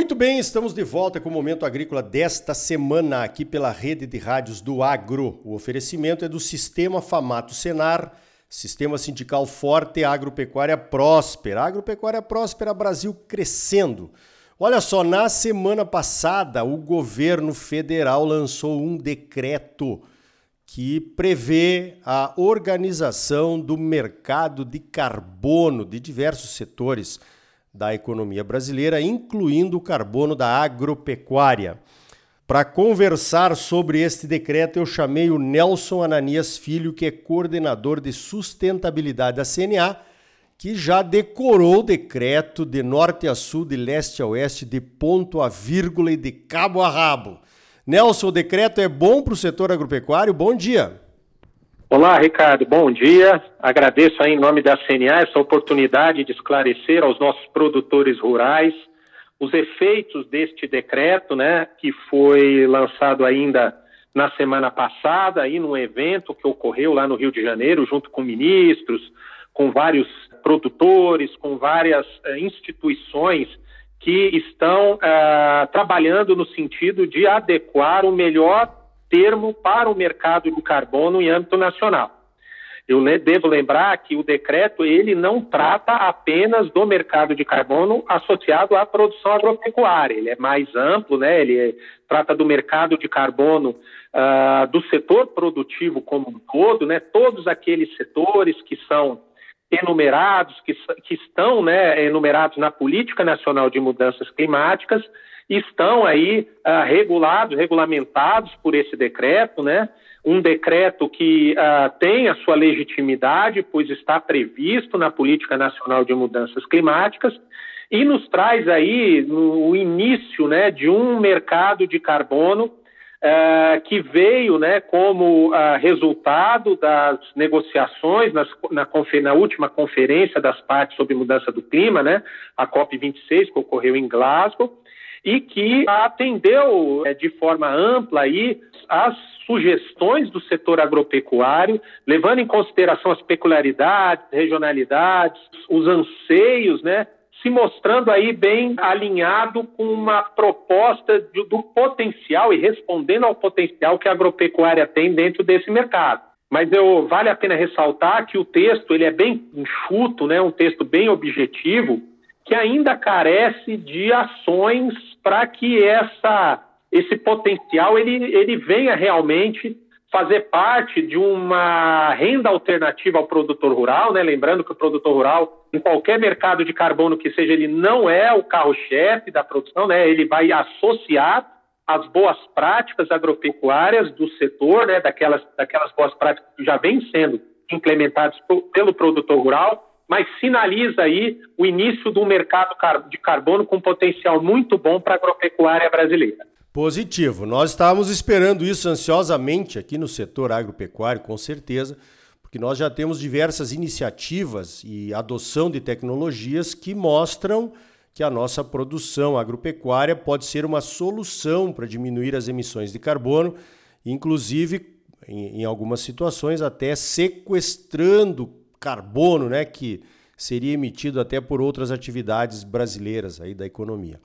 Muito bem, estamos de volta com o Momento Agrícola desta semana, aqui pela rede de rádios do Agro. O oferecimento é do Sistema Famato Senar, Sistema Sindical Forte, Agropecuária Próspera. Agropecuária Próspera, Brasil crescendo. Olha só, na semana passada, o governo federal lançou um decreto que prevê a organização do mercado de carbono de diversos setores da economia brasileira, incluindo o carbono da agropecuária. Para conversar sobre este decreto, eu chamei o Nelson Ananias Filho, que é coordenador de sustentabilidade da CNA, que já decorou o decreto de norte a sul, de leste a oeste, de ponto a vírgula e de cabo a rabo. Nelson, o decreto é bom para o setor agropecuário? Bom dia. Olá, Ricardo, bom dia. Agradeço aí em nome da CNA essa oportunidade de esclarecer aos nossos produtores rurais os efeitos deste decreto, né, que foi lançado ainda na semana passada, aí num evento que ocorreu lá no Rio de Janeiro, junto com ministros, com vários produtores, com várias uh, instituições que estão uh, trabalhando no sentido de adequar o melhor termo para o mercado do carbono em âmbito nacional. Eu devo lembrar que o decreto ele não trata apenas do mercado de carbono associado à produção agropecuária, ele é mais amplo, né? Ele é, trata do mercado de carbono uh, do setor produtivo como um todo, né? Todos aqueles setores que são enumerados, que, que estão né, enumerados na Política Nacional de Mudanças Climáticas estão aí uh, regulados, regulamentados por esse decreto, né? Um decreto que uh, tem a sua legitimidade, pois está previsto na Política Nacional de Mudanças Climáticas e nos traz aí o início, né, de um mercado de carbono uh, que veio, né, como resultado das negociações nas, na, na última conferência das partes sobre mudança do clima, né, a COP 26 que ocorreu em Glasgow e que atendeu é, de forma ampla aí as sugestões do setor agropecuário, levando em consideração as peculiaridades, regionalidades, os anseios, né, se mostrando aí bem alinhado com uma proposta de, do potencial e respondendo ao potencial que a agropecuária tem dentro desse mercado. Mas eu, vale a pena ressaltar que o texto ele é bem enxuto, né, um texto bem objetivo, que ainda carece de ações para que essa, esse potencial ele, ele venha realmente fazer parte de uma renda alternativa ao produtor rural, né? Lembrando que o produtor rural, em qualquer mercado de carbono que seja, ele não é o carro-chefe da produção, né? Ele vai associar as boas práticas agropecuárias do setor, né? Daquelas, daquelas boas práticas que já vêm sendo implementadas pelo produtor rural mas sinaliza aí o início de um mercado de carbono com potencial muito bom para a agropecuária brasileira. Positivo. Nós estávamos esperando isso ansiosamente aqui no setor agropecuário, com certeza, porque nós já temos diversas iniciativas e adoção de tecnologias que mostram que a nossa produção agropecuária pode ser uma solução para diminuir as emissões de carbono, inclusive, em, em algumas situações, até sequestrando carbono, né, que seria emitido até por outras atividades brasileiras aí da economia.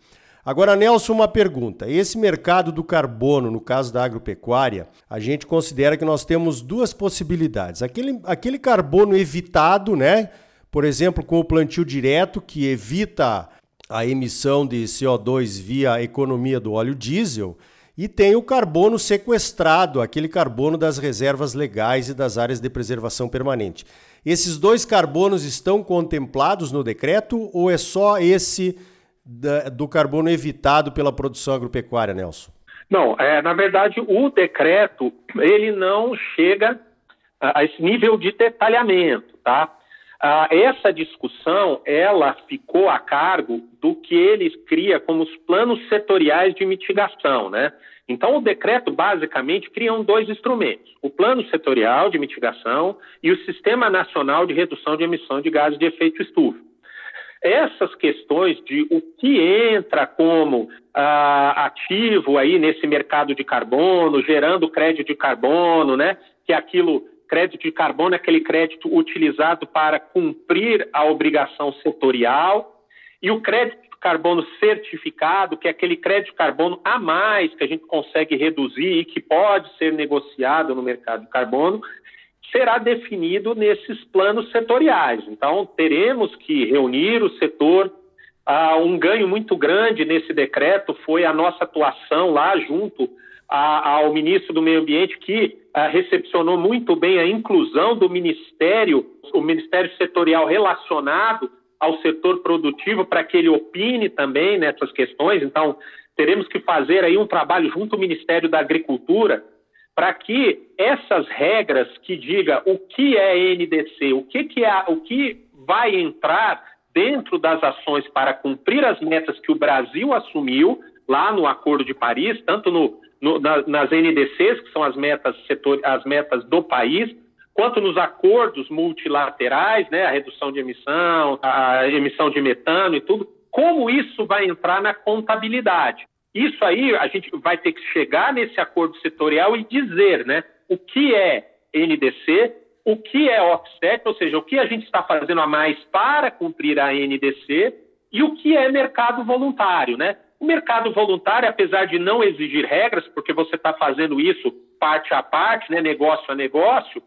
Agora, Nelson, uma pergunta. Esse mercado do carbono, no caso da agropecuária, a gente considera que nós temos duas possibilidades. Aquele, aquele carbono evitado, né? Por exemplo, com o plantio direto, que evita a emissão de CO2 via a economia do óleo diesel, e tem o carbono sequestrado, aquele carbono das reservas legais e das áreas de preservação permanente. Esses dois carbonos estão contemplados no decreto ou é só esse do carbono evitado pela produção agropecuária, Nelson? Não, é, na verdade, o decreto ele não chega a esse nível de detalhamento, tá? Ah, essa discussão ela ficou a cargo do que ele cria como os planos setoriais de mitigação, né? Então, o decreto basicamente cria dois instrumentos: o Plano Setorial de Mitigação e o Sistema Nacional de Redução de Emissão de Gases de Efeito Estufa. Essas questões de o que entra como ah, ativo aí nesse mercado de carbono, gerando crédito de carbono, né? Que é aquilo, crédito de carbono é aquele crédito utilizado para cumprir a obrigação setorial, e o crédito carbono certificado, que é aquele crédito de carbono a mais que a gente consegue reduzir e que pode ser negociado no mercado de carbono, será definido nesses planos setoriais. Então, teremos que reunir o setor. Ah, um ganho muito grande nesse decreto foi a nossa atuação lá junto a, ao ministro do Meio Ambiente, que ah, recepcionou muito bem a inclusão do ministério, o ministério setorial relacionado ao setor produtivo, para que ele opine também nessas questões. Então, teremos que fazer aí um trabalho junto ao Ministério da Agricultura para que essas regras que diga o que é NDC, o que, que é, o que vai entrar dentro das ações para cumprir as metas que o Brasil assumiu lá no Acordo de Paris, tanto no, no, na, nas NDCs, que são as metas, setor, as metas do país, quanto nos acordos multilaterais, né, a redução de emissão, a emissão de metano e tudo, como isso vai entrar na contabilidade. Isso aí a gente vai ter que chegar nesse acordo setorial e dizer, né, o que é NDC, o que é offset, ou seja, o que a gente está fazendo a mais para cumprir a NDC e o que é mercado voluntário, né? O mercado voluntário, apesar de não exigir regras, porque você está fazendo isso parte a parte, né, negócio a negócio,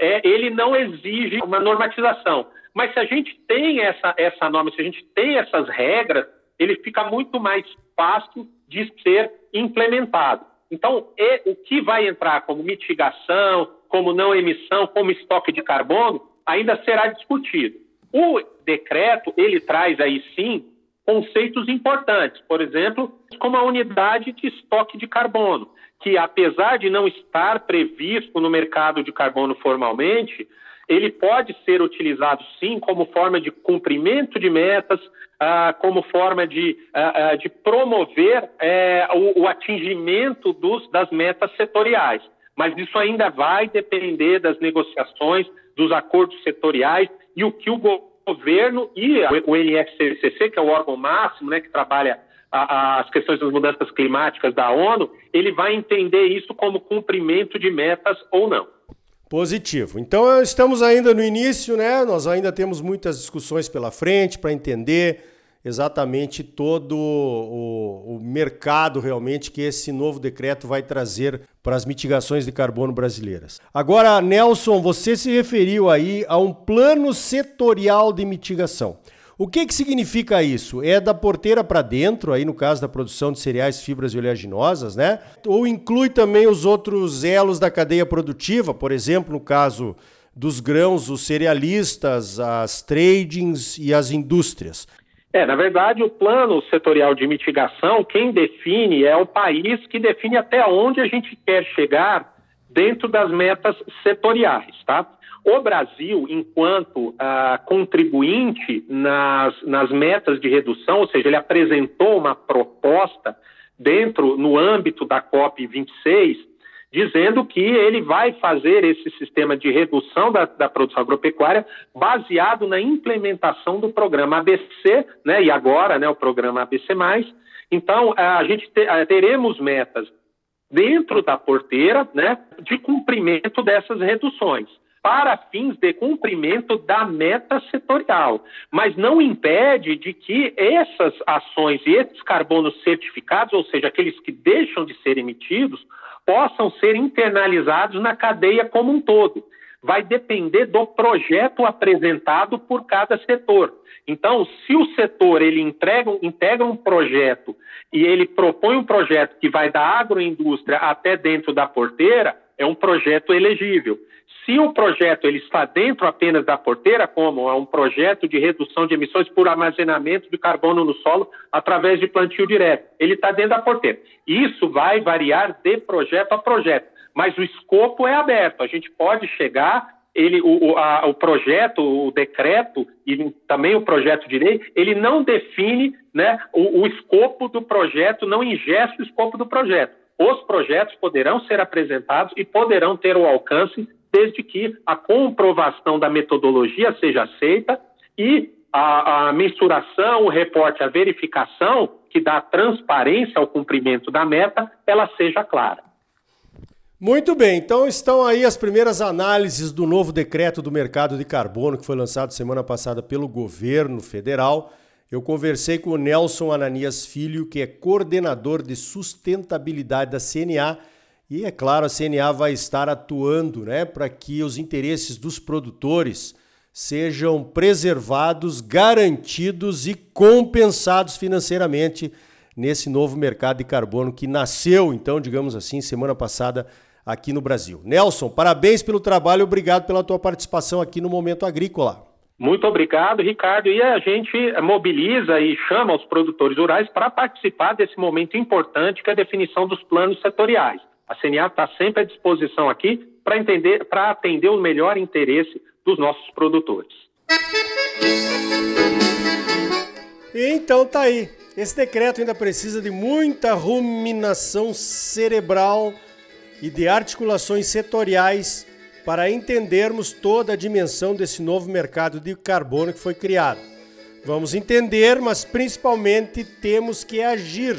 é, ele não exige uma normatização. Mas se a gente tem essa, essa norma, se a gente tem essas regras, ele fica muito mais fácil de ser implementado. Então, o que vai entrar como mitigação, como não emissão, como estoque de carbono, ainda será discutido. O decreto, ele traz aí sim conceitos importantes, por exemplo, como a unidade de estoque de carbono, que apesar de não estar previsto no mercado de carbono formalmente, ele pode ser utilizado sim como forma de cumprimento de metas, ah, como forma de, ah, ah de promover eh, o, atingimento dos, das metas setoriais. Mas isso ainda vai depender das negociações, dos acordos setoriais e o que o governo e o NFCCC, que é o órgão máximo, né, que trabalha as questões das mudanças climáticas da ONU, ele vai entender isso como cumprimento de metas ou não. Positivo. Então estamos ainda no início, né? Nós ainda temos muitas discussões pela frente para entender exatamente todo o, o, mercado realmente que esse novo decreto vai trazer para as mitigações de carbono brasileiras. Agora, Nelson, você se referiu aí a um plano setorial de mitigação. O que, que significa isso? É da porteira para dentro, aí no caso da produção de cereais, fibras e oleaginosas, né? Ou inclui também os outros elos da cadeia produtiva, por exemplo, no caso dos grãos, os cerealistas, as tradings e as indústrias. É, na verdade, o plano setorial de mitigação, quem define é o país que define até onde a gente quer chegar dentro das metas setoriais, tá? O Brasil, enquanto ah, contribuinte nas, nas metas de redução, ou seja, ele apresentou uma proposta dentro, no âmbito da COP26, dizendo que ele vai fazer esse sistema de redução da, da, produção agropecuária baseado na implementação do programa ABC, né, e agora né, o programa ABC. Então, a gente te, teremos metas dentro da porteira né, de cumprimento dessas reduções para fins de cumprimento da meta setorial, mas não impede de que essas ações e esses carbonos certificados, ou seja, aqueles que deixam de ser emitidos, possam ser internalizados na cadeia como um todo. Vai depender do projeto apresentado por cada setor. Então, se o setor ele entrega, integra um projeto e ele propõe um projeto que vai da agroindústria até dentro da porteira, é um projeto elegível. Se o projeto ele está dentro apenas da porteira, como é um projeto de redução de emissões por armazenamento de carbono no solo através de plantio direto, ele está dentro da porteira. Isso vai variar de projeto a projeto, mas o escopo é aberto. A gente pode chegar ele, o, a, o, projeto, o decreto e também o projeto de lei, ele não define né, o, o escopo do projeto, não ingesta o escopo do projeto. Os projetos poderão ser apresentados e poderão ter o alcance desde que a comprovação da metodologia seja aceita e a, a mensuração, o reporte, a verificação que dá transparência ao cumprimento da meta, ela seja clara. Muito bem, então estão aí as primeiras análises do novo decreto do mercado de carbono que foi lançado semana passada pelo governo federal Eu conversei com o Nelson Ananias Filho, que é coordenador de sustentabilidade da CNA, e é claro, a CNA vai estar atuando né, para que os interesses dos produtores sejam preservados, garantidos e compensados financeiramente nesse novo mercado de carbono que nasceu, então, digamos assim, semana passada aqui no Brasil. Nelson, parabéns pelo trabalho, obrigado pela tua participação aqui no Momento Agrícola. Muito obrigado, Ricardo. E a gente mobiliza e chama os produtores rurais para participar desse momento importante que é a definição dos planos setoriais. A CNA está sempre à disposição aqui para entender, para atender o melhor interesse dos nossos produtores. Então tá aí. Esse decreto ainda precisa de muita ruminação cerebral e de articulações setoriais para entendermos toda a dimensão desse novo mercado de carbono que foi criado. Vamos entender, mas principalmente temos que agir.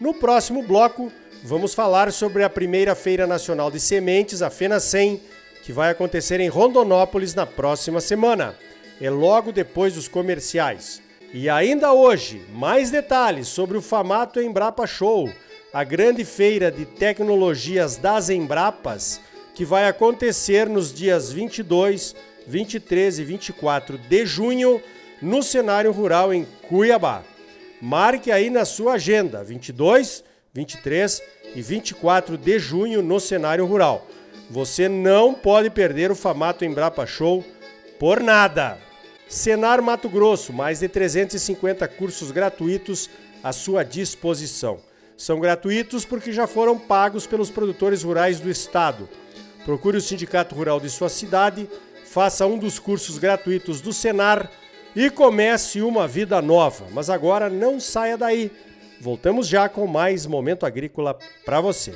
No próximo bloco, vamos falar sobre a primeira Feira Nacional de Sementes, a FENA 100, que vai acontecer em Rondonópolis na próxima semana. É logo depois dos comerciais. E ainda hoje, mais detalhes sobre o Famato Embrapa Show, a grande feira de tecnologias das Embrapas, que vai acontecer nos dias 22, 23 e 24 de junho no cenário rural em Cuiabá. Marque aí na sua agenda, 22, 23 e 24 de junho no cenário rural. Você não pode perder o Famato Embrapa Show por nada. Senar Mato Grosso, mais de 350 cursos gratuitos à sua disposição. São gratuitos porque já foram pagos pelos produtores rurais do estado. Procure o sindicato rural de sua cidade, faça um dos cursos gratuitos do Senar e comece uma vida nova. Mas agora não saia daí. Voltamos já com mais momento agrícola para você.